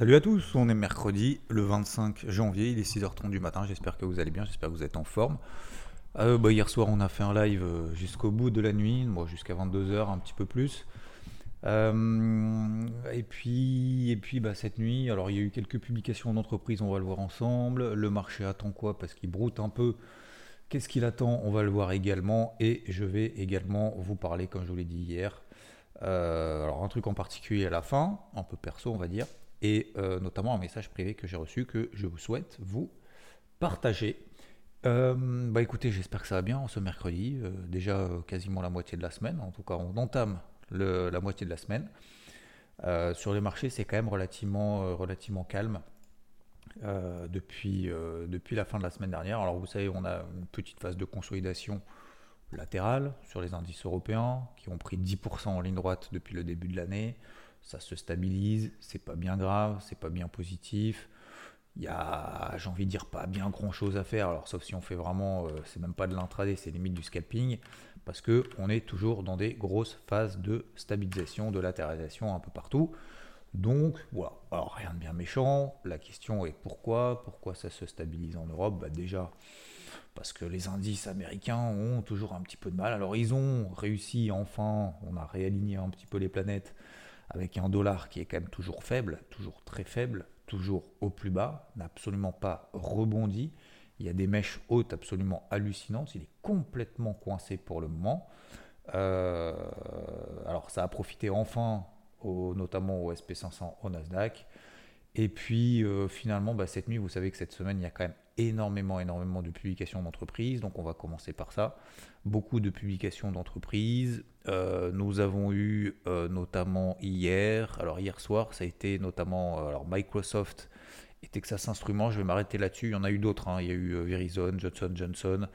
Salut à tous, on est mercredi le 25 janvier, il est 6h30 du matin, j'espère que vous allez bien, j'espère que vous êtes en forme. Euh, bah, hier soir on a fait un live euh, jusqu'au bout de la nuit, moi jusqu'à 22h un petit peu plus. Euh, et puis, et puis bah, cette nuit, alors il y a eu quelques publications d'entreprises, on va le voir ensemble. Le marché attend quoi? Parce qu'il broute un peu. Qu'est-ce qu'il attend? On va le voir également. Et je vais également vous parler, comme je vous l'ai dit hier, alors un truc en particulier à la fin, un peu perso on va dire, et euh, notamment un message privé que j'ai reçu que je vous souhaite vous partager. bah écoutez, j'espère que ça va bien ce mercredi, déjà quasiment la moitié de la semaine, en tout cas on entame la moitié de la semaine. Euh, sur les marchés, c'est quand même relativement, euh, relativement calme euh, depuis, depuis la fin de la semaine dernière. Alors vous savez, on a une petite phase de consolidation latérale sur les indices européens qui ont pris 10% en ligne droite depuis le début de l'année. Ça se stabilise, c'est pas bien grave, c'est pas bien positif. Il y a, j'ai envie de dire, pas bien grand chose à faire. Alors, sauf si on fait vraiment, c'est même pas de l'intraday, c'est limite du scalping parce qu'on est toujours dans des grosses phases de stabilisation, de latéralisation un peu partout. Donc voilà, alors rien de bien méchant, la question est pourquoi Pourquoi ça se stabilise en Europe? Bah Déjà parce que les indices américains ont toujours un petit peu de mal. Alors ils ont réussi enfin, on a réaligné un petit peu les planètes avec un dollar qui est quand même toujours faible, toujours très faible, toujours au plus bas, n'a absolument pas rebondi. Il y a des mèches hautes absolument hallucinantes. Il est complètement coincé pour le moment. Euh, alors ça a profité enfin, notamment au SP500, au Nasdaq. Et puis euh, finalement, bah, cette nuit, vous savez que cette semaine, il y a quand même énormément, énormément de publications d'entreprises. Donc on va commencer par ça. Beaucoup de publications d'entreprises. Euh, nous avons eu notamment hier, alors hier soir, ça a été notamment alors Microsoft et Texas Instruments, je vais m'arrêter là-dessus. Il y en a eu d'autres. Hein. Il y a eu euh, Verizon, Johnson Johnson,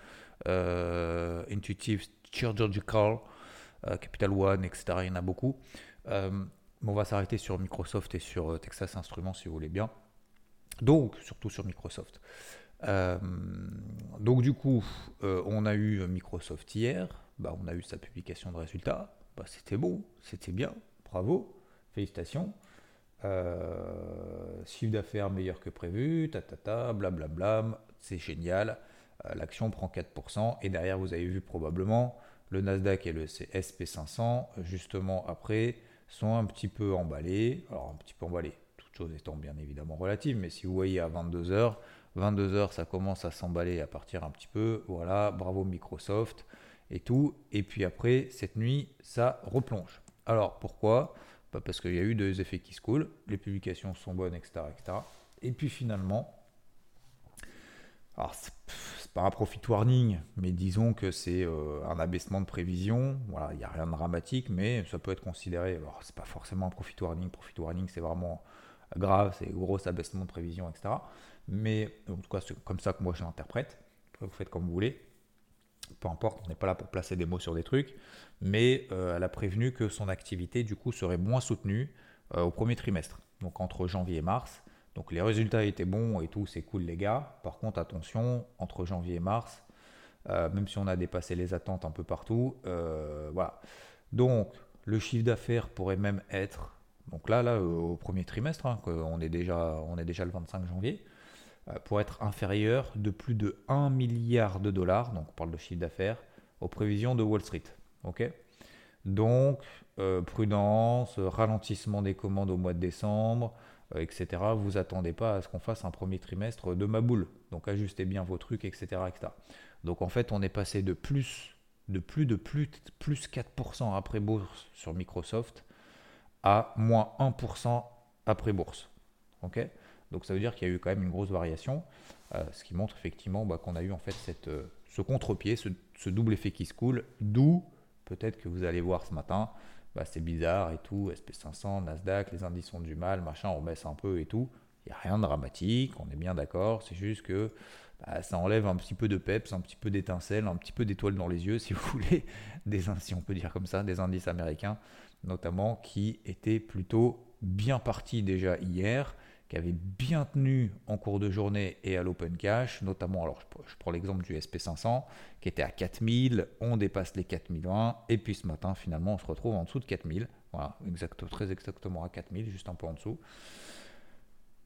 euh, Intuitive Surgical, euh, Capital One, etc. Il y en a beaucoup. on va s'arrêter sur Microsoft et sur Texas Instruments si vous voulez bien. Donc, surtout sur Microsoft. Donc du coup, on a eu Microsoft hier, bah, on a eu sa publication de résultats, bah, c'était bon, c'était bien, bravo, félicitations. Euh, chiffre d'affaires meilleur que prévu, ta ta ta, blablabla, c'est génial. Euh, l'action prend 4%. Et derrière, vous avez vu probablement le Nasdaq et le SP500, justement après, sont un petit peu emballés. Alors, un petit peu emballés, toutes choses étant bien évidemment relatives, mais si vous voyez à 22h, 22h, ça commence à s'emballer, à partir un petit peu. Voilà, bravo Microsoft et tout. Et puis après, cette nuit, ça replonge. Alors, pourquoi? Parce qu'il y a eu des effets qui se coulent, les publications sont bonnes, etc. etc. Et puis finalement, alors c'est pas un profit warning, mais disons que c'est euh, un abaissement de prévision. Voilà, il n'y a rien de dramatique, mais ça peut être considéré. Alors c'est pas forcément un profit warning. Profit warning, c'est vraiment grave, c'est gros abaissement de prévision, etc. Mais en tout cas, c'est comme ça que moi je l'interprète. Vous faites comme vous voulez peu importe, on n'est pas là pour placer des mots sur des trucs, mais euh, elle a prévenu que son activité du coup serait moins soutenue euh, au premier trimestre, donc entre janvier et mars. Donc les résultats étaient bons et tout, c'est cool les gars. Par contre, attention, entre janvier et mars, euh, même si on a dépassé les attentes un peu partout, voilà. Donc le chiffre d'affaires pourrait même être, donc là, là, au premier trimestre, hein, est déjà, on est déjà le 25 janvier. Euh, pour être inférieur de plus de 1 milliard de dollars, donc on parle de chiffre d'affaires, aux prévisions de Wall Street. donc, euh, prudence, ralentissement des commandes au mois de décembre, euh, etc. Vous attendez pas à ce qu'on fasse un premier trimestre de ma boule. Donc, ajustez bien vos trucs, etc., etc. Donc, en fait, on est passé de plus de plus de plus, plus 4% après bourse sur Microsoft à moins 1% après bourse. ok? Donc ça veut dire qu'il y a eu quand même une grosse variation, euh, ce qui montre effectivement bah, qu'on a eu en fait euh, ce contre-pied, ce, double effet qui se coule, d'où peut-être que vous allez voir ce matin bah, c'est bizarre et tout, SP500, Nasdaq, les indices ont du mal, machin, on baisse un peu et tout. Il n'y a rien de dramatique, on est bien d'accord, c'est juste que bah, ça enlève un petit peu de peps, un petit peu d'étincelle, un petit peu d'étoile dans les yeux, si vous voulez, des, si on peut dire comme ça, des indices américains, notamment, qui étaient plutôt bien partis déjà hier, qui avaient bien tenu en cours de journée et à l'open cash, notamment, alors je, prends l'exemple du SP500, qui était à 4000, on dépasse les 4001, et puis ce matin, finalement, on se retrouve en dessous de 4000, voilà, exact, très exactement à 4000, juste un peu en dessous.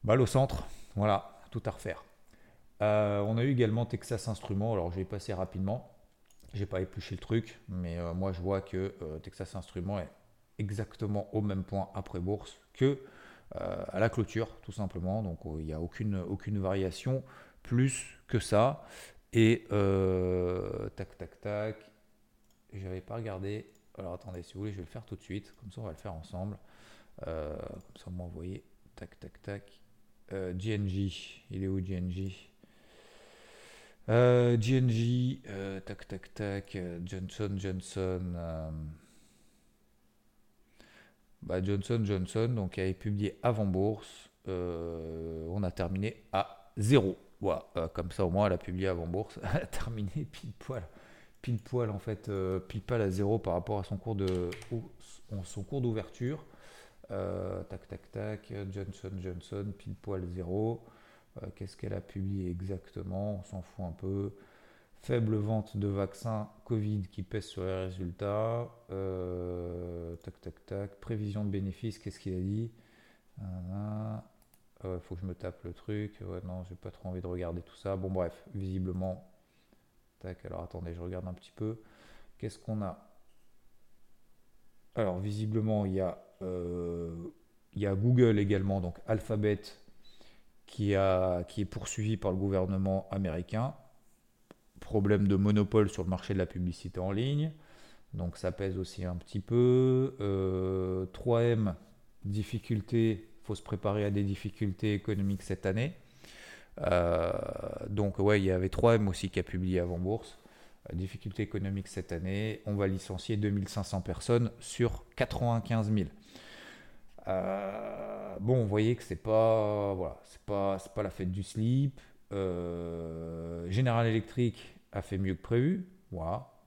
Balle au centre, voilà, tout à refaire. Euh, on a eu également Texas Instruments, alors je vais passer rapidement, j'ai pas épluché le truc, mais euh, moi je vois que euh, Texas Instruments est exactement au même point après bourse que à la clôture, tout simplement, donc il n'y a aucune, aucune variation plus que ça. Et tac tac tac, j'avais pas regardé, alors attendez, si vous voulez, je vais le faire tout de suite, comme ça on va le faire ensemble, comme ça vous voyez, tac tac tac. GNG, il est où GNG euh, GNG, euh, tac tac tac, euh, Johnson Johnson. Bah, Johnson Johnson, donc avait publié avant bourse. on a terminé à zéro. Voilà, comme ça au moins elle a publié avant bourse. Elle a terminé pile poil. Pile poil en fait, pile poil à zéro par rapport à son cours de son cours d'ouverture. tac tac tac, Johnson Johnson, pile poil zéro. Euh, qu'est-ce qu'elle a publié exactement? On s'en fout un peu. Faible vente de vaccins Covid qui pèse sur les résultats. Euh, tac, tac, tac. Prévision de bénéfices, qu'est-ce qu'il a dit Il euh, faut que je me tape le truc. Ouais, non, j'ai pas trop envie de regarder tout ça. Bon, bref, visiblement. Tac, alors attendez, je regarde un petit peu. Qu'est-ce qu'on a? Alors, visiblement, il y a, il y a Google également, donc Alphabet qui, a, qui est poursuivi par le gouvernement américain. Problème de monopole sur le marché de la publicité en ligne. Donc ça pèse aussi un petit peu. 3M, euh, difficulté, faut se préparer à des difficultés économiques cette année. Euh, donc ouais, il y avait 3M aussi qui a publié avant bourse. Difficulté économique cette année. On va licencier 2500 personnes sur 95 000. Euh, bon, vous voyez que c'est pas, voilà, c'est pas, c'est pas la fête du slip. Euh, General Electric a fait mieux que prévu.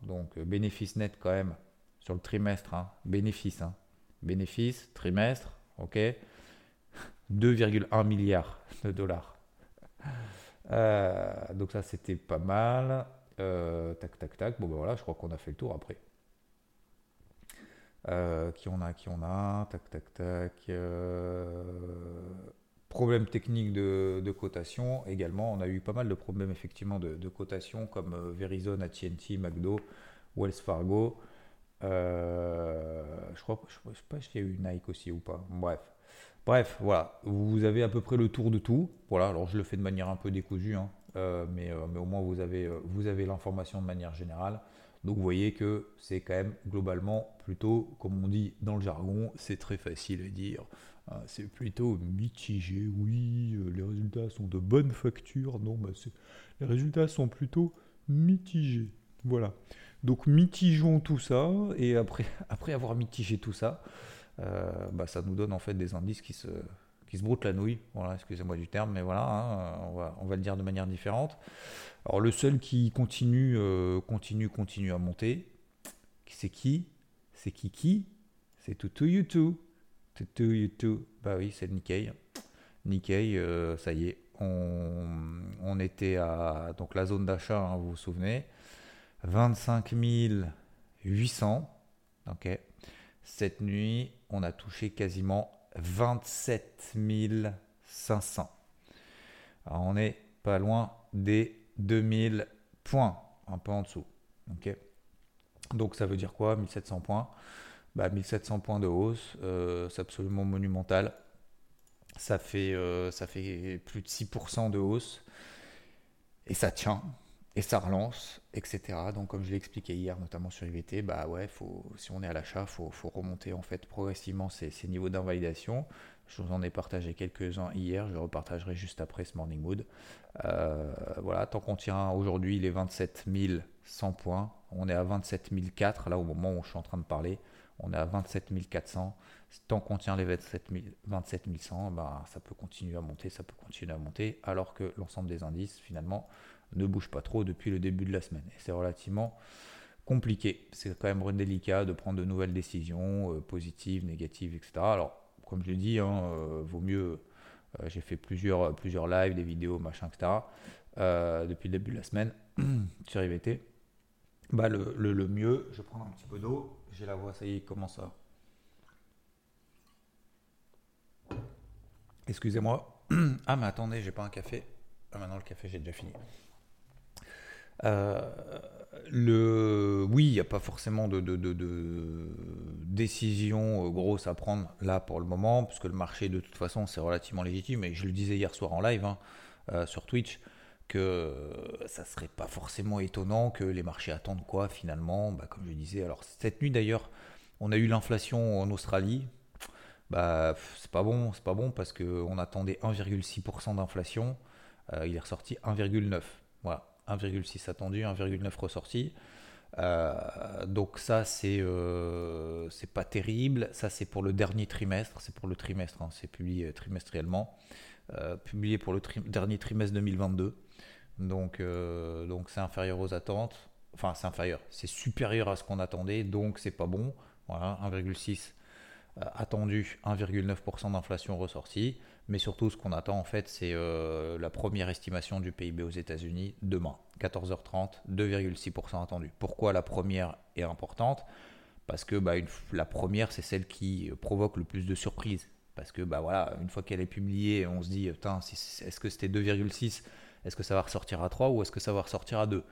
Donc, euh, bénéfice net quand même sur le trimestre. Hein. Bénéfice. Hein. Bénéfice, trimestre, ok. 2,1 milliards de dollars. donc ça, c'était pas mal. tac, tac, tac. Bon, ben voilà, je crois qu'on a fait le tour après. Euh, qui on a, qui on a, tac, tac, tac. Euh, problème technique de, cotation également. On a eu pas mal de problèmes effectivement de, cotation comme euh, Verizon, AT&T, McDo, Wells Fargo. je crois, je, sais pas s'il y a eu Nike aussi ou pas. Bref. Bref, voilà, vous avez à peu près le tour de tout. Voilà, alors je le fais de manière un peu décousue, hein. mais, mais, au moins vous avez, vous avez l'information de manière générale. Donc vous voyez que c'est quand même globalement plutôt, comme on dit dans le jargon, c'est très facile à dire. Hein, c'est plutôt mitigé, oui, euh, les résultats sont de bonne facture. Non, bah les résultats sont plutôt mitigés. Voilà. Donc mitigeons tout ça, et après, après avoir mitigé tout ça, euh, bah, ça nous donne en fait des indices qui se, qui se broutent la nouille. Voilà, excusez-moi du terme, mais voilà, hein, on, va, on va le dire de manière différente. Alors le seul qui continue, euh, continue, continue à monter, c'est qui? C'est qui C'est Tutu YouTube. Tutu YouTube. Bah oui, c'est Nikkei. Nikkei, euh, ça y est, on, était à donc la zone d'achat, hein, vous vous souvenez, 25 800. Ok. Cette nuit, on a touché quasiment 27 500. Alors on est pas loin des 2000 points, un peu en dessous. Donc ça veut dire quoi 1700 points? Bah, 1700 points de hausse, euh, c'est absolument monumental. Ça fait, euh, ça fait plus de 6% de hausse. Et ça tient, et ça relance, etc. Donc comme je l'ai expliqué hier, notamment sur IVT, bah ouais, faut, si on est à l'achat, il faut, remonter en fait progressivement ces, niveaux d'invalidation. Je vous en ai partagé quelques-uns hier, je repartagerai juste après ce Morning Mood. Euh, voilà, tant qu'on tient aujourd'hui les 27 100 points, on est à 27 004 là au moment où je suis en train de parler. On est à 27 400. Tant qu'on tient les 27, 100, bah, ça peut continuer à monter, ça peut continuer à monter, alors que l'ensemble des indices, finalement, ne bouge pas trop depuis le début de la semaine. Et c'est relativement compliqué. C'est quand même délicat de prendre de nouvelles décisions, euh, positives, négatives, etc. Alors, comme je l'ai dit, hein, euh, vaut mieux. Euh, j'ai fait plusieurs, plusieurs lives, des vidéos, machin, etc. depuis le début de la semaine sur IVT. Bah, le, le, mieux, je vais prendre un petit peu d'eau. J'ai la voix, ça y est, comment ça Excusez-moi. ah, mais attendez, j'ai pas un café. Ah, maintenant le café, j'ai déjà fini. Euh, le, oui, il n'y a pas forcément de, décision euh, grosse à prendre là pour le moment, puisque le marché de toute façon c'est relativement légitime. Et je le disais hier soir en live hein, euh, sur Twitch que ça serait pas forcément étonnant que les marchés attendent quoi finalement. Bah, comme je disais, alors cette nuit d'ailleurs, on a eu l'inflation en Australie. Bah, c'est pas bon, c'est pas bon parce qu'on attendait 1,6% d'inflation. il est ressorti 1,9. Voilà. 1,6 attendu, 1,9 ressorti. Euh, donc ça c'est euh, pas terrible. Ça c'est pour le dernier trimestre, c'est pour le trimestre, hein. c'est publié trimestriellement, euh, publié pour le dernier trimestre 2022. Donc donc c'est inférieur aux attentes. Enfin c'est inférieur, c'est supérieur à ce qu'on attendait, donc c'est pas bon. Voilà, 1,6 attendu, 1,9% d'inflation ressortie. Mais surtout, ce qu'on attend en fait, c'est euh, la première estimation du PIB aux États-Unis demain, 14h30, 2,6% attendu. Pourquoi la première est importante? Parce que bah, la première, c'est celle qui provoque le plus de surprises. Parce que bah, voilà, une fois qu'elle est publiée, on se dit, est-ce que c'était 2,6 Est-ce que ça va ressortir à 3 ou est-ce que ça va ressortir à 2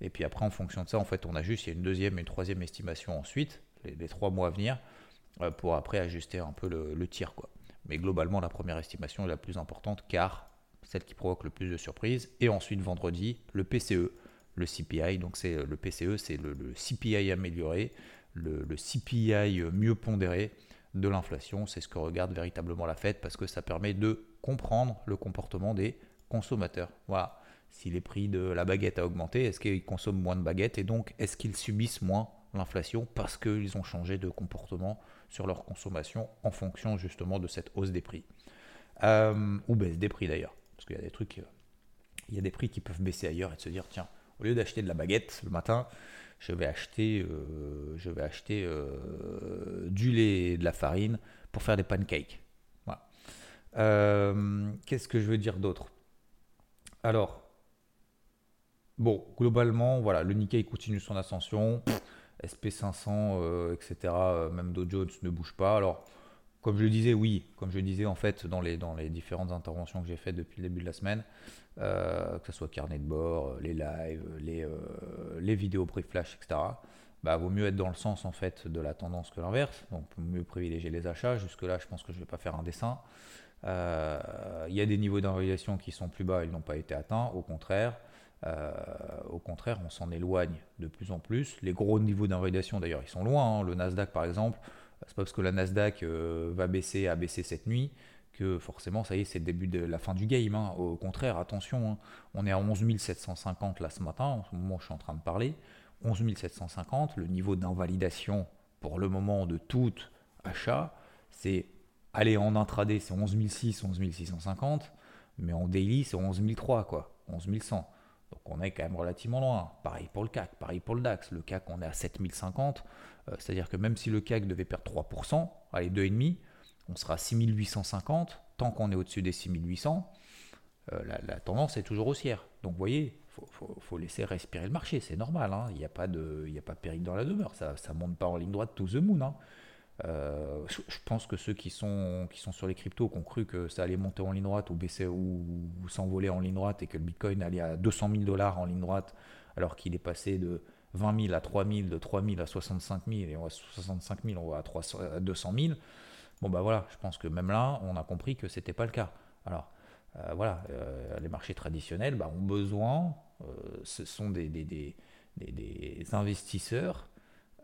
Et puis après, en fonction de ça, en fait, on ajuste. Il y a une deuxième et une troisième estimation ensuite, les, trois mois à venir, euh, pour après ajuster un peu le, le tir. Quoi. Mais globalement, la première estimation est la plus importante car celle qui provoque le plus de surprises. Et ensuite, vendredi, le PCE, le CPI. Donc, c'est le PCE, c'est le, CPI amélioré, le, CPI mieux pondéré de l'inflation. C'est ce que regarde véritablement la Fed parce que ça permet de comprendre le comportement des consommateurs. Voilà. Si les prix de la baguette a augmenté, est-ce qu'ils consomment moins de baguettes? Et donc est-ce qu'ils subissent moins l'inflation parce qu'ils ont changé de comportement sur leur consommation en fonction justement de cette hausse des prix. Euh, ou baisse des prix d'ailleurs. Parce qu'il y a des trucs, euh, il y a des prix qui peuvent baisser ailleurs et de se dire, tiens, au lieu d'acheter de la baguette le matin, je vais acheter, euh, je vais acheter du lait et de la farine pour faire des pancakes. Qu'est-ce que je veux dire d'autre? Alors, bon, globalement, voilà, le Nikkei continue son ascension. SP500, etc., euh, même Dow Jones ne bouge pas. Alors, comme je le disais, oui, comme je le disais en fait dans les, dans les différentes interventions que j'ai faites depuis le début de la semaine, euh, que ce soit carnet de bord, les lives, les, euh, les vidéos brief flash, etc., bah, vaut mieux être dans le sens en fait de la tendance que l'inverse. Donc, mieux privilégier les achats. Jusque-là, je pense que je ne vais pas faire un dessin. Il y a des niveaux d'invalidation qui sont plus bas, ils n'ont pas été atteints. Au contraire, euh, au contraire, on s'en éloigne de plus en plus. Les gros niveaux d'invalidation, d'ailleurs, ils sont loin. Hein. Le Nasdaq, par exemple, c'est pas parce que la Nasdaq euh, va baisser, a baissé cette nuit, que forcément, ça y est, c'est le début de la fin du game. Hein. Au contraire, attention, hein. on est à 11 750 là ce matin, en ce moment, je suis en train de parler. 11 750, le niveau d'invalidation pour le moment de tout achat, c'est aller en intraday, c'est 11 600, 11 650, mais en daily, c'est 11 300, quoi, 11 100. Donc on est quand même relativement loin. Pareil pour le CAC, pareil pour le DAX. Le CAC, on est à 7050. Euh, c'est-à-dire que même si le CAC devait perdre 3%, allez, 2,5%, on sera à 6850. Tant qu'on est au-dessus des 6800, euh, la, tendance est toujours haussière. Donc vous voyez, il faut, laisser respirer le marché, c'est normal. Hein. Il n'y a, pas de, de péril dans la demeure. Ça ne monte pas en ligne droite to the moon. Hein. Euh, je, pense que ceux qui sont, qui sont sur les cryptos, qui ont cru que ça allait monter en ligne droite ou baisser ou, s'envoler en ligne droite et que le Bitcoin allait à 200 000 dollars en ligne droite alors qu'il est passé de 20 000 à 3 000, de 3 000 à 65 000 et on va 65 000, on va à, 200 000. Bon bah voilà, je pense que même là, on a compris que c'était pas le cas. Alors euh, voilà, euh, les marchés traditionnels bah, ont besoin, ce sont des, des, des, des investisseurs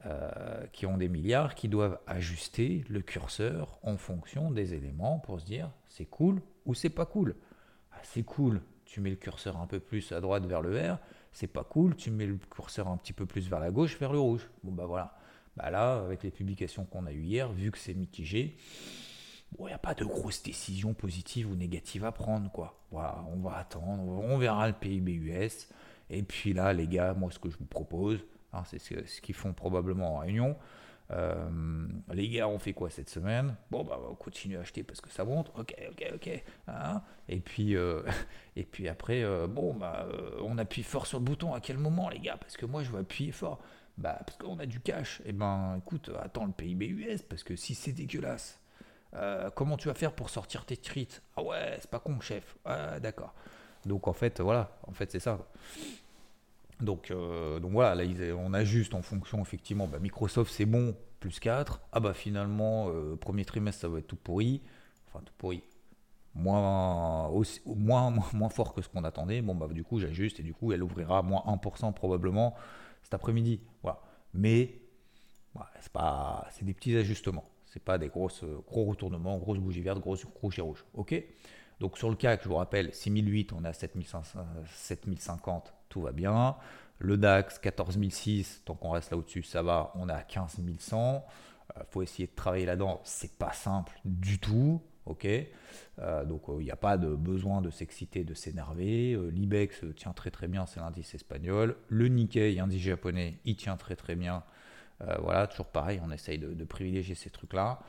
euh, qui ont des milliards, qui doivent ajuster le curseur en fonction des éléments pour se dire c'est cool ou c'est pas cool. Ah, c'est cool, tu mets le curseur un peu plus à droite vers le vert, c'est pas cool, tu mets le curseur un petit peu plus vers la gauche vers le rouge. Bon bah voilà, Bah là, avec les publications qu'on a eues hier, vu que c'est mitigé, il n'y a pas de grosses décisions positives ou négatives à prendre. Quoi. On va attendre, on verra le PIB US. Et puis là, les gars, moi, ce que je vous propose, hein, c'est ce qu'ils font probablement en réunion. Euh, les gars, on fait quoi cette semaine? Bon, bah, on continue à acheter parce que ça monte. Ok, ok, ok. Hein? Et, puis, euh, et puis après, euh, bon, bah, on appuie fort sur le bouton. À quel moment, les gars? Parce que moi, je veux appuyer fort. Bah, parce qu'on a du cash. Eh ben, écoute, attends le PIB US parce que si c'est dégueulasse, comment tu vas faire pour sortir tes tweets Ah ouais, c'est pas con, chef. Ah, d'accord. Donc en fait, voilà, en fait, c'est ça. Donc, euh, donc voilà, là, on ajuste en fonction, effectivement, bah, Microsoft c'est bon, plus 4. Ah bah finalement, euh, premier trimestre ça va être tout pourri. Enfin, tout pourri. Moins, aussi, moins, fort que ce qu'on attendait. Bon, bah du coup, j'ajuste et du coup, elle ouvrira moins 1% probablement cet après-midi. Voilà. Mais, c'est pas, c'est des petits ajustements. C'est pas des grosses, gros retournements, grosses bougies vertes, grosses bougies rouges. Ok? Donc sur le CAC, je vous rappelle, 6008, on est à 7050 tout va bien. Le DAX 14006, tant qu'on reste là au-dessus, ça va, on est à 15100. Il faut essayer de travailler là-dedans, c'est pas simple du tout. Ok, euh, donc il n'y a pas de besoin de s'exciter, de s'énerver. Euh, L'IBEX tient très très bien, c'est l'indice espagnol. Le Nikkei, indice japonais, il tient très très bien. Euh, voilà, toujours pareil, on essaye de, privilégier ces trucs-là.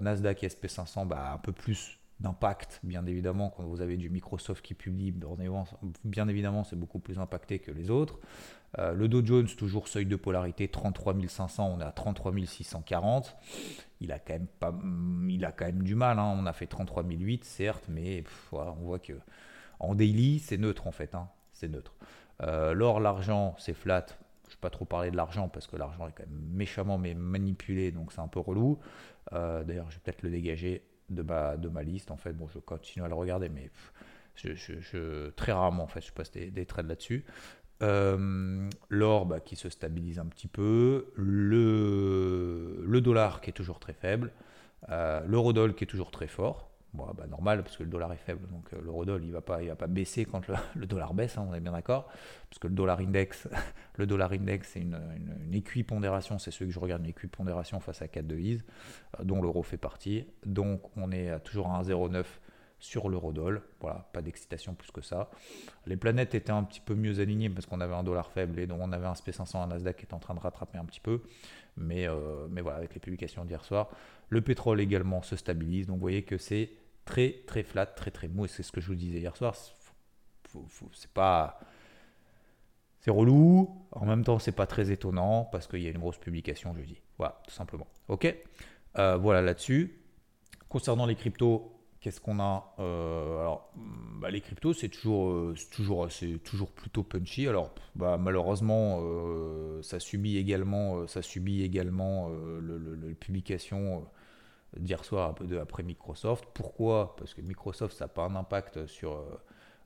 Nasdaq et SP500, bah, un peu plus d'impact, bien évidemment, quand vous avez du Microsoft qui publie, bien évidemment, c'est beaucoup plus impacté que les autres. Euh, le Dow Jones, toujours seuil de polarité, 33 500, on est à 33 640. Il a quand même, pas, il a quand même du mal, hein. on a fait 33 008, certes, mais on voit que en daily, c'est neutre en fait, hein. c'est neutre. Euh, l'or, l'argent, c'est flat. Je ne vais pas trop parler de l'argent parce que l'argent est quand même méchamment mais manipulé, donc c'est un peu relou. Euh, d'ailleurs, je vais peut-être le dégager de ma, liste. En fait, bon, je continue à le regarder, mais je, très rarement, en fait, je passe des, trades là-dessus. Euh, l'or bah, qui se stabilise un petit peu, le, le dollar qui est toujours très faible, euh, l'eurodoll qui est toujours très fort. Bon, bah, normal parce que le dollar est faible, donc euh, l'eurodoll il va pas, il va pas baisser quand le, dollar baisse, hein, on est bien d'accord, parce que le dollar index, le dollar index c'est une, une, équipondération, c'est celui que je regarde une équipondération face à quatre devises, euh, dont l'euro fait partie, donc on est toujours à 1,09 sur l'eurodoll, voilà, pas d'excitation plus que ça. Les planètes étaient un petit peu mieux alignées parce qu'on avait un dollar faible et donc on avait un SP500, un Nasdaq qui est en train de rattraper un petit peu, mais, euh, mais voilà, avec les publications d'hier soir, le pétrole également se stabilise, donc vous voyez que c'est très très flat, très très mou. Et c'est ce que je vous disais hier soir. C'est pas. C'est relou. En même temps, c'est pas très étonnant parce qu'il y a une grosse publication jeudi. Voilà, tout simplement. Ok? Euh, voilà là-dessus. Concernant les cryptos, qu'est-ce qu'on a euh, Alors, bah, les cryptos, c'est toujours, euh, toujours plutôt punchy. Alors, bah, malheureusement, ça subit également, ça subit également le, publication d'hier soir un peu après Microsoft. Pourquoi? Parce que Microsoft, ça n'a pas un impact sur,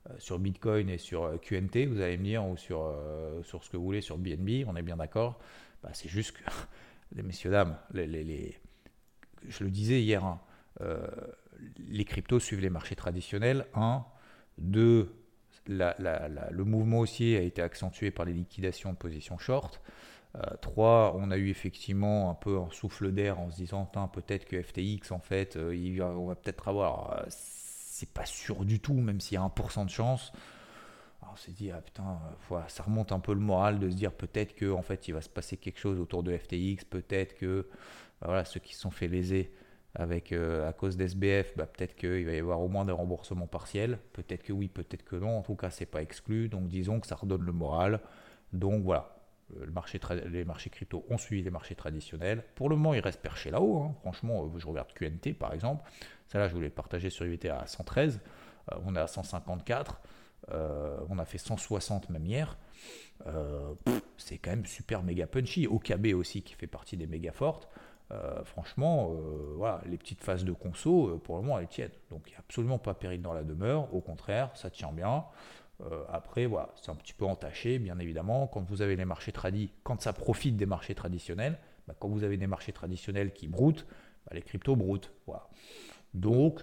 euh, sur Bitcoin et sur euh, QNT, vous allez me dire, ou sur, euh, sur ce que vous voulez, sur BNB, on est bien d'accord. Bah, c'est juste que, les messieurs, dames, les, les, je le disais hier, hein, les cryptos suivent les marchés traditionnels. Un, deux, le mouvement haussier a été accentué par les liquidations de positions short. 3, euh, on a eu effectivement un peu un souffle d'air en se disant peut-être que FTX en fait, euh, on va peut-être avoir. Euh, c'est pas sûr du tout, même s'il y a 1% de chance. on s'est dit, ah putain, ça remonte un peu le moral de se dire peut-être que en fait il va se passer quelque chose autour de FTX, peut-être que bah, voilà, ceux qui se sont fait léser avec, à cause d'SBF, bah, peut-être qu'il va y avoir au moins des remboursements partiels. Peut-être que oui, peut-être que non. En tout cas, c'est pas exclu. Donc disons que ça redonne le moral. Donc voilà, marché les marchés crypto ont suivi les marchés traditionnels. Pour le moment, ils restent perchés là-haut. Hein. Franchement, euh, je regarde QNT par exemple. Ça là, je voulais partager sur IVT à 113. Euh, on est à 154. Euh, on a fait 160 même hier. c'est quand même super méga punchy. OKB aussi qui fait partie des méga fortes. franchement, les petites phases de conso, pour le moment, elles tiennent. Donc, il n'y a absolument pas péril dans la demeure. Au contraire, ça tient bien. Euh, après, voilà, c'est un petit peu entaché, bien évidemment. Quand vous avez les marchés tradis, quand ça profite des marchés traditionnels, bah, quand vous avez des marchés traditionnels qui broutent, bah, les cryptos broutent. Voilà. Donc,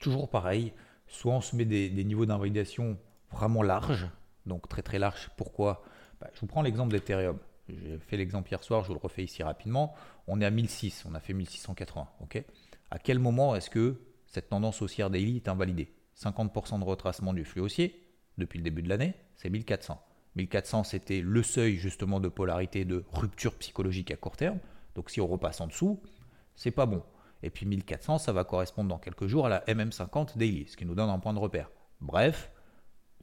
toujours pareil, soit on se met des, niveaux d'invalidation vraiment larges, donc très très larges. Pourquoi? Bah, Je vous prends l'exemple d'Ethereum. j'ai fait l'exemple hier soir, je vous le refais ici rapidement. On est à 1006, on a fait 1680. ok? À quel moment est-ce que cette tendance haussière daily est invalidée? 50% de retracement du flux haussier depuis le début de l'année, c'est 1400. 1400, c'était le seuil justement de polarité de rupture psychologique à court terme. Donc si on repasse en dessous, c'est pas bon. Et puis 1400, ça va correspondre dans quelques jours à la MM50 daily, ce qui nous donne un point de repère. Bref,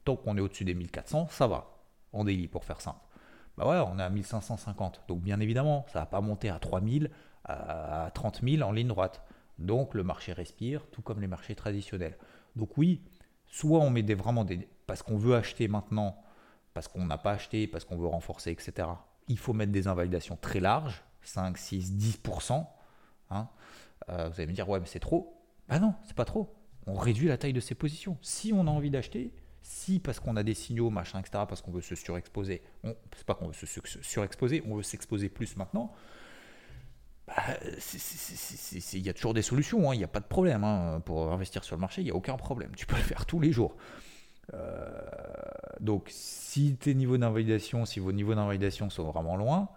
tant qu'on est au-dessus des 1400, ça va en daily pour faire simple. Bah ouais, on est à 1550. Donc bien évidemment, ça va pas monter à 3000, à 30 000 en ligne droite. Donc le marché respire, tout comme les marchés traditionnels. Donc oui, soit on met des, vraiment des... Parce qu'on veut acheter maintenant, parce qu'on n'a pas acheté, parce qu'on veut renforcer, etc. Il faut mettre des invalidations très larges, 5, 6, 10%. Hein. Euh, vous allez me dire, ouais, mais c'est trop. Bah non, c'est pas trop. On réduit la taille de ses positions. Si on a envie d'acheter, si parce qu'on a des signaux, machin, etc., parce qu'on veut se surexposer, c'est pas qu'on veut se surexposer, on veut s'exposer plus maintenant, il y a toujours des solutions, hein. il n'y a pas de problème. Hein. Pour investir sur le marché, il n'y a aucun problème. Tu peux le faire tous les jours. Euh, donc, si tes niveaux d'invalidation, si vos niveaux d'invalidation sont vraiment loin,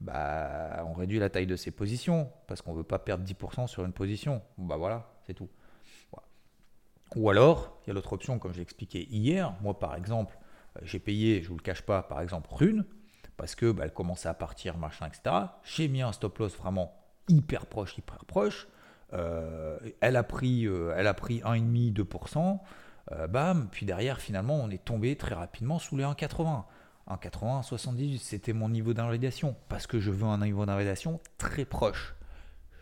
bah, on réduit la taille de ses positions parce qu'on ne veut pas perdre 10% sur une position. Bah voilà, c'est tout. Ou alors, il y a l'autre option, comme j'ai expliqué hier. Moi, par exemple, euh, j'ai payé, je ne vous le cache pas, par exemple, Rune, parce que bah, elle commençait à partir, machin, etc. J'ai mis un stop loss vraiment hyper proche, hyper proche. Euh, elle a pris, euh, elle a pris 1,5, 2%. bam, puis derrière, finalement, on est tombé très rapidement sous les 1,80. 1,80, 78, c'était mon niveau d'invalidation, parce que je veux un niveau d'invalidation très proche.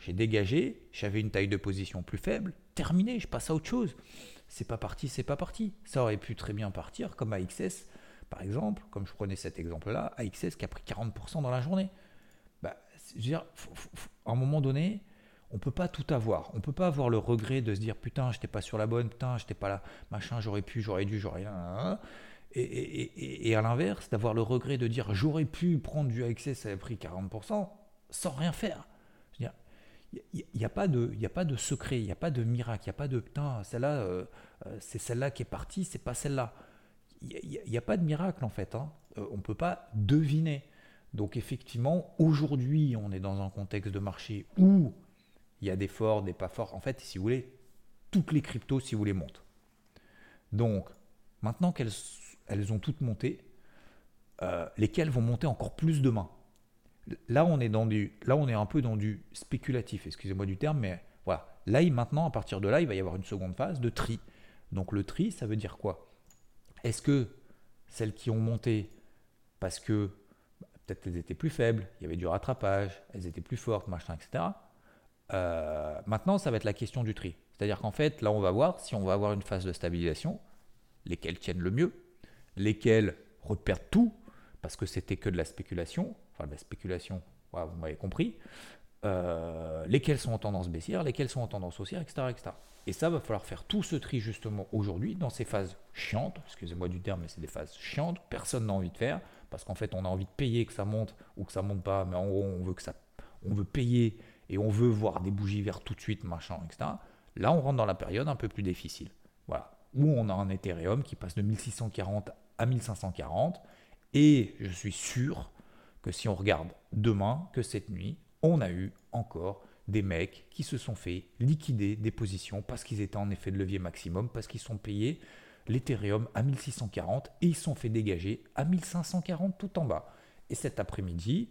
J'ai dégagé, j'avais une taille de position plus faible, terminé, je passe à autre chose. C'est pas parti, c'est pas parti. Ça aurait pu très bien partir, comme AXS, par exemple, comme je prenais cet exemple-là, AXS qui a pris 40% dans la journée. Bah, je veux dire, à un moment donné, on peut pas tout avoir. On peut pas avoir le regret de se dire putain, j'étais pas sur la bonne, putain, j'étais pas là, machin, j'aurais pu, j'aurais dû, j'aurais rien. Et, à l'inverse, d'avoir le regret de dire j'aurais pu prendre du AXS, ça avait pris 40%, sans rien faire. Il n'y a, pas de, a pas de secret, il n'y a pas de miracle, il n'y a pas de putain, celle-là, euh, euh, c'est celle-là qui est partie, c'est pas celle-là. Il n'y a, pas de miracle en fait. Hein. Euh, on ne peut pas deviner. Donc effectivement, aujourd'hui, on est dans un contexte de marché où il y a des forts, des pas forts. En fait, si vous voulez, toutes les cryptos, si vous les montent. Donc, maintenant qu'elles elles ont toutes monté, euh, lesquelles vont monter encore plus demain? Là, on est dans là, on est un peu dans du spéculatif. Excusez-moi du terme, mais voilà. Là, maintenant, à partir de là, il va y avoir une seconde phase de tri. Donc le tri, ça veut dire quoi? Est-ce que celles qui ont monté parce que bah, peut-être elles étaient plus faibles, il y avait du rattrapage, elles étaient plus fortes, machin, etc. Euh, maintenant, ça va être la question du tri. C'est-à-dire qu'en fait, là, on va voir si on va avoir une phase de stabilisation, lesquelles tiennent le mieux, lesquels repèrent tout, parce que c'était que de la spéculation, enfin de la spéculation, vous m'avez compris, euh, lesquels sont en tendance baissière, lesquels sont en tendance haussière, etc., etc. Et ça, va falloir faire tout ce tri justement aujourd'hui dans ces phases chiantes, excusez-moi du terme, mais c'est des phases chiantes, personne n'a envie de faire, parce qu'en fait on a envie de payer que ça monte ou que ça monte pas, mais en gros on veut que ça, on veut payer et on veut voir des bougies vertes tout de suite, machin, etc. Là on rentre dans la période un peu plus difficile. Voilà. Où on a un Ethereum qui passe de 1640 à 1540. Et je suis sûr que si on regarde demain, que cette nuit, on a eu encore des mecs qui se sont fait liquider des positions parce qu'ils étaient en effet de levier maximum, parce qu'ils sont payés l'Ethereum à 1640 et ils sont fait dégager à 1540 tout en bas. Et cet après-midi,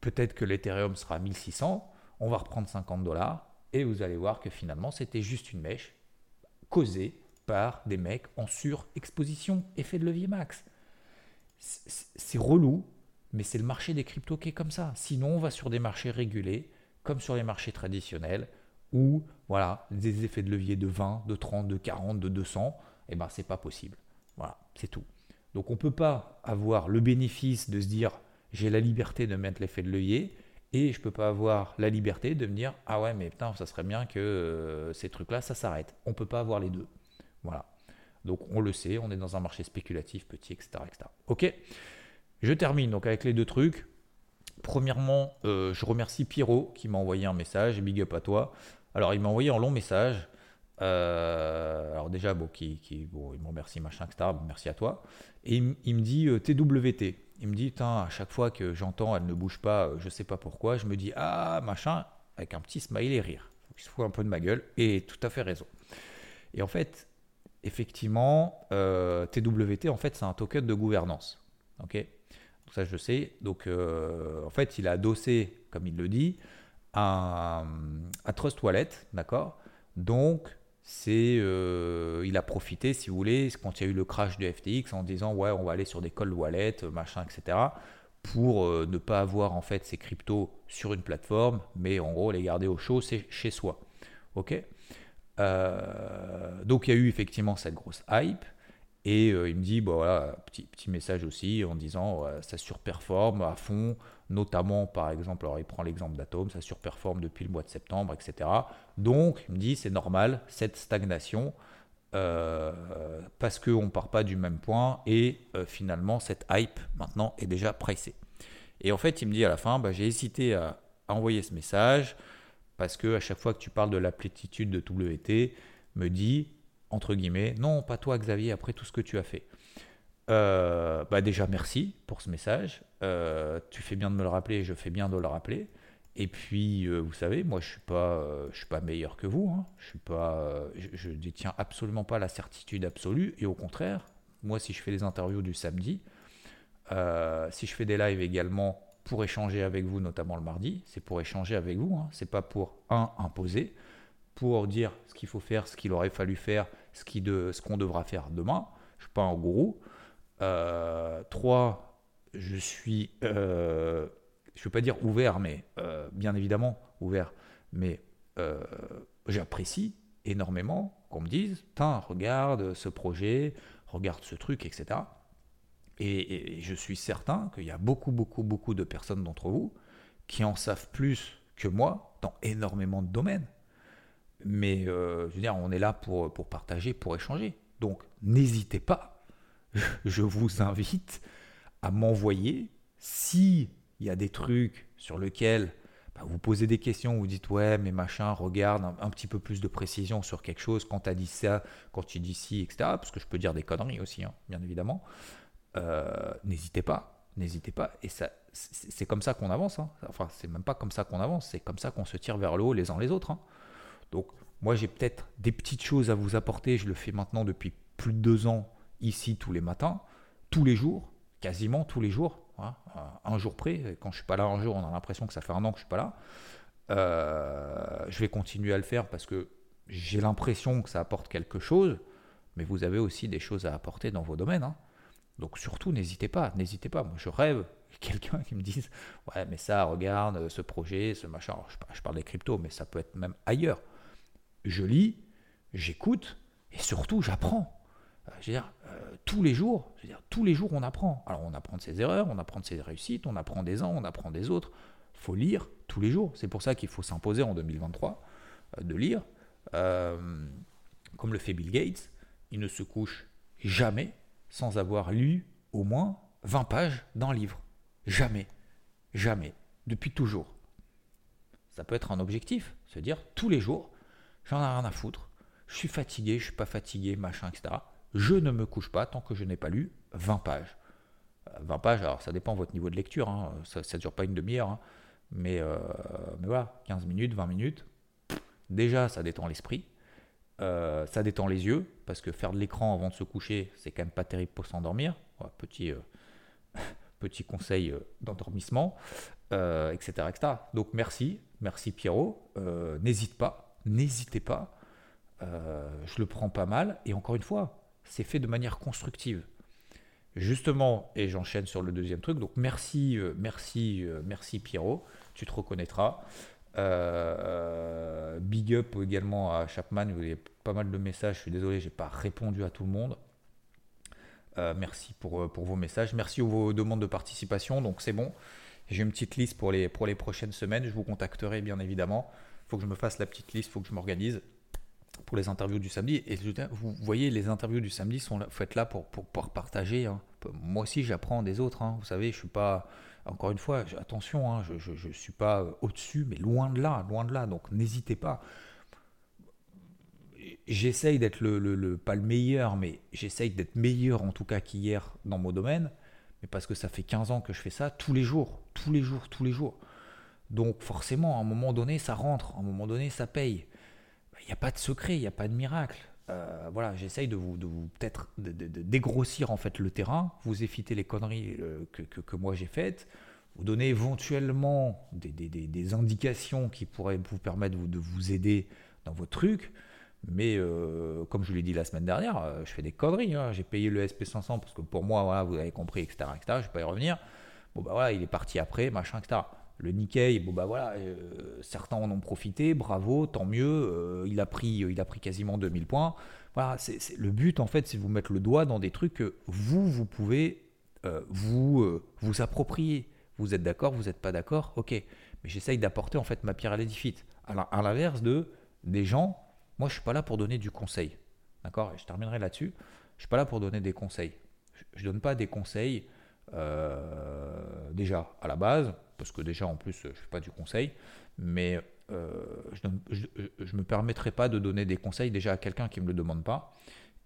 peut-être que l'Ethereum sera à 1600, on va reprendre 50 dollars et vous allez voir que finalement c'était juste une mèche causée par des mecs en surexposition, effet de levier max. C'est relou, mais c'est le marché des cryptos qui est comme ça. Sinon, on va sur des marchés régulés, comme sur les marchés traditionnels, où voilà, des effets de levier de 20, de 30, de 40, de 200, et eh ben c'est pas possible. Voilà, c'est tout. Donc on peut pas avoir le bénéfice de se dire j'ai la liberté de mettre l'effet de levier et je peux pas avoir la liberté de me dire ah ouais mais putain ça serait bien que euh, ces trucs là ça s'arrête. On peut pas avoir les deux. Voilà. Donc on le sait, on est dans un marché spéculatif, petit, etc. etc. Ok? Je termine donc avec les deux trucs. Premièrement, euh, je remercie Pierrot qui m'a envoyé un message, big up à toi. Alors il m'a envoyé un long message Euh, alors déjà, bon, il me remercie, machin, etc. merci à toi. Et il, me dit euh, TWT. Il me dit, à chaque fois que j'entends, elle ne bouge pas, je sais pas pourquoi, je me dis, ah, machin, avec un petit smiley rire. Il se fout un peu de ma gueule, et tout à fait raison. Et en fait, effectivement, TWT, en fait, c'est un token de gouvernance. Ok? Ça, je sais. Donc, en fait, il a adossé, comme il le dit, à Trust Wallet, d'accord? Donc, c'est euh, il a profité, si vous voulez, quand il y a eu le crash de FTX, en disant ouais, on va aller sur des cold wallets, machin, etc. Pour euh, ne pas avoir en fait ces cryptos sur une plateforme, mais en gros les garder au chaud, c'est chez soi. Ok? Euh, donc il y a eu effectivement cette grosse hype. Et il me dit, bon, voilà, petit, petit message aussi en disant, ça surperforme à fond, notamment par exemple, alors il prend l'exemple d'Atom, ça surperforme depuis le mois de septembre, etc. Donc il me dit c'est normal cette stagnation euh, parce qu'on ne part pas du même point et euh, finalement cette hype maintenant est déjà pricée. Et en fait il me dit à la fin bah, j'ai hésité à, envoyer ce message parce que à chaque fois que tu parles de la plétitude de WT, me dit entre guillemets non pas toi Xavier après tout ce que tu as fait. Euh, bah déjà, merci pour ce message. Euh, tu fais bien de me le rappeler, je fais bien de le rappeler. Et puis, euh, vous savez, moi, je suis pas, suis pas meilleur que vous. Hein. Je je, détiens absolument pas la certitude absolue. Et au contraire, moi, si je fais les interviews du samedi, si je fais des lives également pour échanger avec vous, notamment le mardi, c'est pour échanger avec vous. Hein. C'est pas pour un imposer, pour dire ce qu'il faut faire, ce qu'il aurait fallu faire, ce qu'on devra faire demain. Je suis pas un gourou. Euh, trois, je suis, euh, je ne veux pas dire ouvert, mais euh, bien évidemment ouvert, mais j'apprécie énormément qu'on me dise, regarde ce projet, regarde ce truc, etc. Et, je suis certain qu'il y a beaucoup, beaucoup, beaucoup de personnes d'entre vous qui en savent plus que moi dans énormément de domaines. Mais je veux dire, on est là pour, pour partager, pour échanger. Donc n'hésitez pas je vous invite à m'envoyer s'il y a des trucs sur lesquels bah, vous posez des questions, vous dites ouais mais machin, regarde un, petit peu plus de précision sur quelque chose quand tu as dit ça, quand tu dis ci, etc. Parce que je peux dire des conneries aussi, hein, bien évidemment. Euh, n'hésitez pas, n'hésitez pas. Et ça, c'est comme ça qu'on avance. Hein. Enfin, c'est même pas comme ça qu'on avance, c'est comme ça qu'on se tire vers le haut les uns les autres. Hein. Donc, moi, j'ai peut-être des petites choses à vous apporter. Je le fais maintenant depuis plus de deux ans ici tous les matins, tous les jours, quasiment tous les jours, hein, un jour près. Quand je suis pas là un jour, on a l'impression que ça fait un an que je suis pas là. Euh, je vais continuer à le faire parce que j'ai l'impression que ça apporte quelque chose, mais vous avez aussi des choses à apporter dans vos domaines. Hein. Donc surtout, n'hésitez pas, n'hésitez pas. Moi, je rêve quelqu'un qui me dise, ouais, mais ça, regarde ce projet, ce machin. je parle des cryptos, mais ça peut être même ailleurs. Je lis, j'écoute et surtout, j'apprends. Euh, je veux dire, euh, tous les jours, je veux dire, tous les jours, on apprend. Alors, on apprend de ses erreurs, on apprend de ses réussites, on apprend des uns, on apprend des autres. Faut lire tous les jours. C'est pour ça qu'il faut s'imposer en 2023 euh, de lire. comme le fait Bill Gates, il ne se couche jamais sans avoir lu au moins 20 pages d'un livre. Jamais. Jamais. Depuis toujours. Ça peut être un objectif, se dire tous les jours, j'en ai rien à foutre, je suis fatigué, je suis pas fatigué, machin, etc je ne me couche pas tant que je n'ai pas lu 20 pages. 20 euh, pages, alors ça dépend de votre niveau de lecture, hein. ça ne dure pas une demi-heure, hein. mais, euh, mais voilà, 15 minutes, 20 minutes, déjà ça détend l'esprit, euh, ça détend les yeux, parce que faire de l'écran avant de se coucher, c'est quand même pas terrible pour s'endormir. petit, petit conseil d'endormissement, etc., etc. Donc merci, merci Pierrot, n'hésite pas, n'hésitez pas, je le prends pas mal, et encore une fois, c'est fait de manière constructive. Justement, et j'enchaîne sur le deuxième truc, donc merci, euh, merci, euh, merci Pierrot, tu te reconnaîtras. Euh, big up également à Chapman, vous avez pas mal de messages, je suis désolé, j'ai pas répondu à tout le monde. merci pour, vos messages, merci pour vos demandes de participation, donc c'est bon. J'ai une petite liste pour les prochaines semaines, je vous contacterai bien évidemment. Faut que je me fasse la petite liste, faut que je m'organise pour les interviews du samedi. Et vous voyez, les interviews du samedi sont faites là pour, pour, partager. Hein. Moi aussi, j'apprends des autres. Hein. Vous savez, je suis pas, encore une fois, attention, hein, je ne suis pas euh, au-dessus, mais loin de là, loin de là. Donc n'hésitez pas. j'essaye d'être le, le, pas le meilleur, mais j'essaye d'être meilleur en tout cas qu'hier dans mon domaine, mais parce que ça fait 15 ans que je fais ça tous les jours, tous les jours, tous les jours. Donc forcément, à un moment donné, ça rentre, à un moment donné, ça paye. Il n'y a pas de secret, il n'y a pas de miracle. Euh, voilà, j'essaye de vous, de vous peut-être de, dégrossir en fait le terrain, vous éviter les conneries euh, que, que, moi j'ai faites, vous donner éventuellement des, indications qui pourraient vous permettre de vous aider dans vos trucs. Mais euh, comme je l'ai dit la semaine dernière, je fais des conneries. Hein. J'ai payé le SP500 parce que pour moi, voilà, vous avez compris, etc., etc. Je ne vais pas y revenir. Bon, bah voilà, il est parti après, machin, etc. Le Nikkei, bon bah voilà, euh, certains en ont profité, bravo, tant mieux. Euh, il a pris, il a pris quasiment 2000 points. Voilà, c'est, le but en fait, c'est vous mettre le doigt dans des trucs que vous, vous pouvez euh, vous vous approprier. Vous êtes d'accord, vous n'êtes pas d'accord, ok. Mais j'essaye d'apporter en fait ma pierre à l'édifice. À l'inverse de des gens, moi je suis pas là pour donner du conseil, d'accord? Et je terminerai là-dessus. Je suis pas là pour donner des conseils. Je, ne donne pas des conseils déjà à la base parce que déjà en plus je ne fais pas du conseil, mais euh, je ne me permettrai pas de donner des conseils déjà à quelqu'un qui ne me le demande pas,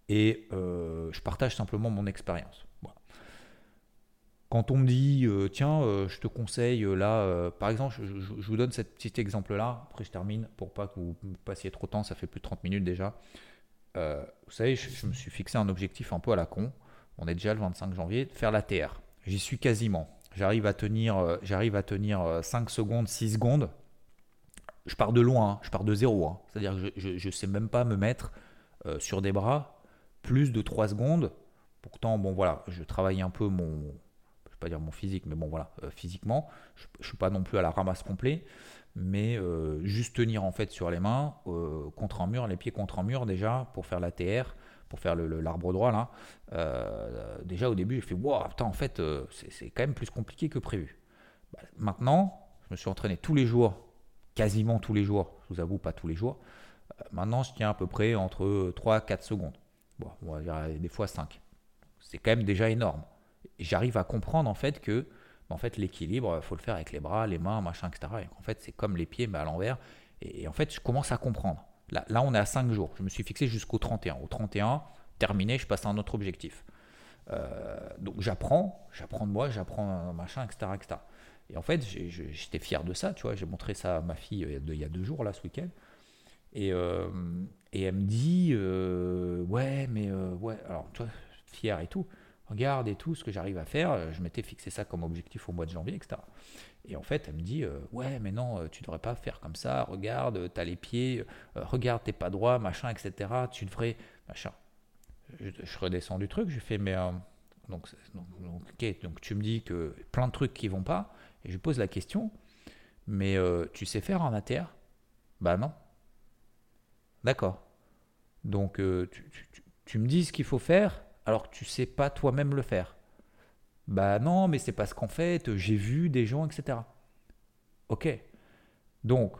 et euh, je partage simplement mon expérience. Quand on me dit, euh, tiens, je te conseille là, par exemple, je, vous donne ce petit exemple-là, après je termine, pour pas que vous passiez trop de temps, ça fait plus de 30 minutes déjà. vous savez, je, je, me suis fixé un objectif un peu à la con, on est déjà le 25 janvier, de faire la TR. J'y suis quasiment. J'arrive à tenir, euh, j'arrive à tenir 5 euh, secondes, 6 secondes. Je pars de loin, hein. je pars de zéro. Hein. C'est-à-dire que je ne sais même pas me mettre euh, sur des bras plus de 3 secondes. Pourtant, bon voilà, je travaille un peu mon, pas dire mon physique, mais bon voilà, physiquement, je, ne suis pas non plus à la ramasse complet, mais juste tenir en fait sur les mains contre un mur, les pieds contre un mur déjà pour faire la TR, pour faire l'arbre droit là, euh, déjà au début j'ai fait wow, en fait euh, c'est quand même plus compliqué que prévu. Bah, maintenant, je me suis entraîné tous les jours, quasiment tous les jours, je vous avoue pas tous les jours. Euh, maintenant je tiens à peu près entre 3 à 4 secondes. Bon, dire des fois 5. C'est quand même déjà énorme. J'arrive à comprendre en fait que bah, en fait l'équilibre, il faut le faire avec les bras, les mains, machin, etc. Et en fait c'est comme les pieds mais à l'envers. et en fait je commence à comprendre. Là, on est à 5 jours. Je me suis fixé jusqu'au 31. Au 31, terminé, je passe à un autre objectif. Euh, donc j'apprends, j'apprends de moi, j'apprends machin, etc., etc. Et en fait, j'étais fier de ça, tu vois. J'ai montré ça à ma fille euh, il y a deux jours, là, ce week-end. Et, euh, et elle me dit, ouais, mais ouais, alors, tu vois, fier et tout. Regarde et tout ce que j'arrive à faire. Je m'étais fixé ça comme objectif au mois de janvier, etc. Et en fait, elle me dit euh, Ouais, mais non, euh, tu devrais pas faire comme ça. Regarde, euh, tu as les pieds, regarde, t'es pas droit, machin, etc. Tu devrais. Machin. Je, redescends du truc, je fais Mais. donc, donc, donc, tu me dis que plein de trucs qui vont pas. Et je pose la question Mais tu sais faire en ATR? Bah non. D'accord. Donc, tu, tu me dis ce qu'il faut faire alors que tu sais pas toi-même le faire. Bah non, mais c'est parce qu'en fait, j'ai vu des gens, etc. Ok. Donc,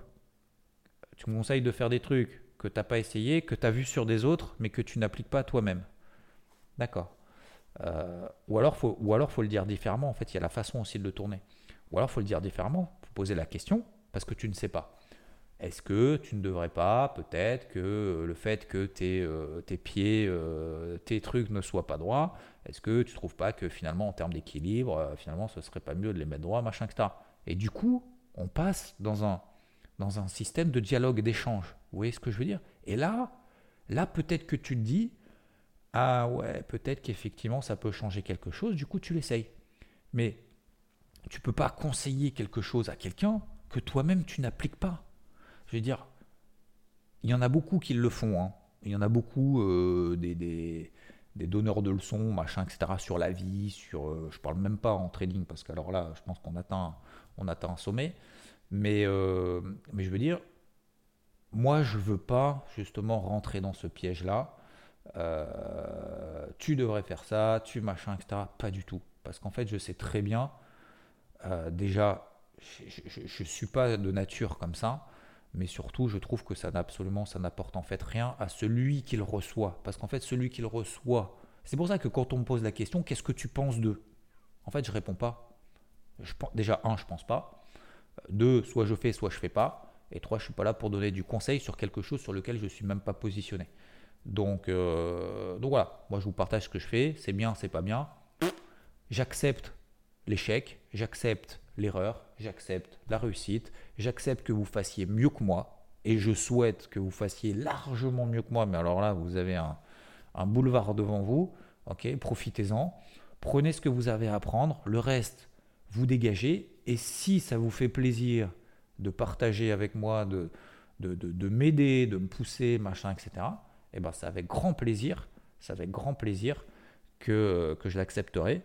tu me conseilles de faire des trucs que tu n'as pas essayé, que tu as vu sur des autres, mais que tu n'appliques pas toi-même. D'accord. Euh, ou alors, faut, faut le dire différemment. En fait, il y a la façon aussi de le tourner. Ou alors, faut le dire différemment. Faut poser la question parce que tu ne sais pas. Est-ce que tu ne devrais pas, peut-être, que euh, le fait que tes, euh, pieds, euh, tes trucs ne soient pas droits, est-ce que tu ne trouves pas que finalement, en termes d'équilibre, finalement, ce serait pas mieux de les mettre droits, machin, etc. Et du coup, on passe dans un, système de dialogue, d'échange. Vous voyez ce que je veux dire? Et là, là peut-être que tu te dis, ah ouais, peut-être qu'effectivement, ça peut changer quelque chose, du coup, tu l'essayes. Mais tu peux pas conseiller quelque chose à quelqu'un que toi-même, tu n'appliques pas je veux dire, il y en a beaucoup qui le font. Hein. Il y en a beaucoup euh, des, donneurs de leçons, machin, etc. sur la vie, sur. Euh, je parle même pas en trading parce qu'alors là, je pense qu'on atteint, on atteint un sommet. Mais, euh, mais je veux dire, moi, je veux pas justement rentrer dans ce piège-là. tu devrais faire ça, tu machin, etc. Pas du tout. Parce qu'en fait, je sais très bien, déjà, je ne suis pas de nature comme ça mais surtout je trouve que ça ça n'apporte en fait rien à celui qui le reçoit. Parce qu'en fait celui qui le reçoit c'est pour ça que quand on me pose la question qu'est-ce que tu penses d'eux? En fait je réponds pas. Je, déjà un je pense pas. Deux soit je fais soit je fais pas. Et trois, je suis pas là pour donner du conseil sur quelque chose sur lequel je suis même pas positionné. Donc, euh, donc voilà, moi je vous partage ce que je fais, c'est bien, c'est pas bien. J'accepte l'échec, j'accepte l'erreur, j'accepte la réussite, j'accepte que vous fassiez mieux que moi, et je souhaite que vous fassiez largement mieux que moi, mais alors là, vous avez un, boulevard devant vous, ok, profitez-en, prenez ce que vous avez à apprendre, le reste, vous dégagez, et si ça vous fait plaisir de partager avec moi, de, de, de, m'aider, de me pousser, machin, etc., et eh ben c'est avec grand plaisir, c'est avec grand plaisir que, je l'accepterai,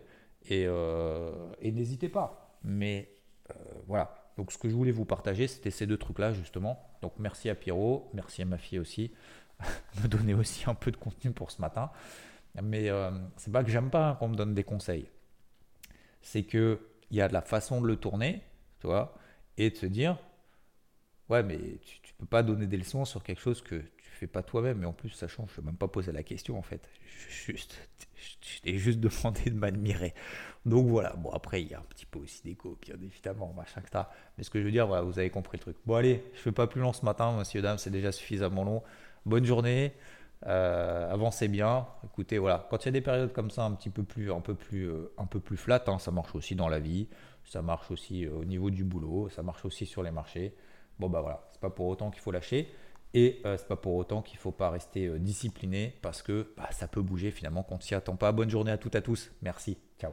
et, euh, et n'hésitez pas. Mais euh, voilà, donc ce que je voulais vous partager, c'était ces deux trucs-là, justement. Donc merci à Pierrot, merci à ma fille aussi, me donner aussi un peu de contenu pour ce matin. Mais euh, c'est pas que j'aime pas qu'on me donne des conseils. C'est que il y a de la façon de le tourner, tu vois, et de se dire, ouais, mais tu, tu peux pas donner des leçons sur quelque chose que fais pas toi-même. Et en plus, sachant, je ne même pas poser la question en fait. Juste, je t'ai juste demandé de m'admirer. Donc voilà. Bon après, il y a un petit peu aussi d'écho, bien évidemment, machin que ça. Mais ce que je veux dire, voilà, vous avez compris le truc. Bon allez, je fais pas plus long ce matin, monsieur dames, c'est déjà suffisamment long. Bonne journée. Euh, avancez bien. Écoutez, voilà, quand il y a des périodes comme ça un petit peu plus, un peu plus, euh, un peu plus flat, hein, ça marche aussi dans la vie, ça marche aussi euh, au niveau du boulot, ça marche aussi sur les marchés. Bon bah voilà, c'est pas pour autant qu'il faut lâcher et c'est pas pour autant qu'il faut pas rester discipliné parce que bah, ça peut bouger finalement quand on s'y attend pas. Bonne journée à toutes et à tous. Merci. Ciao.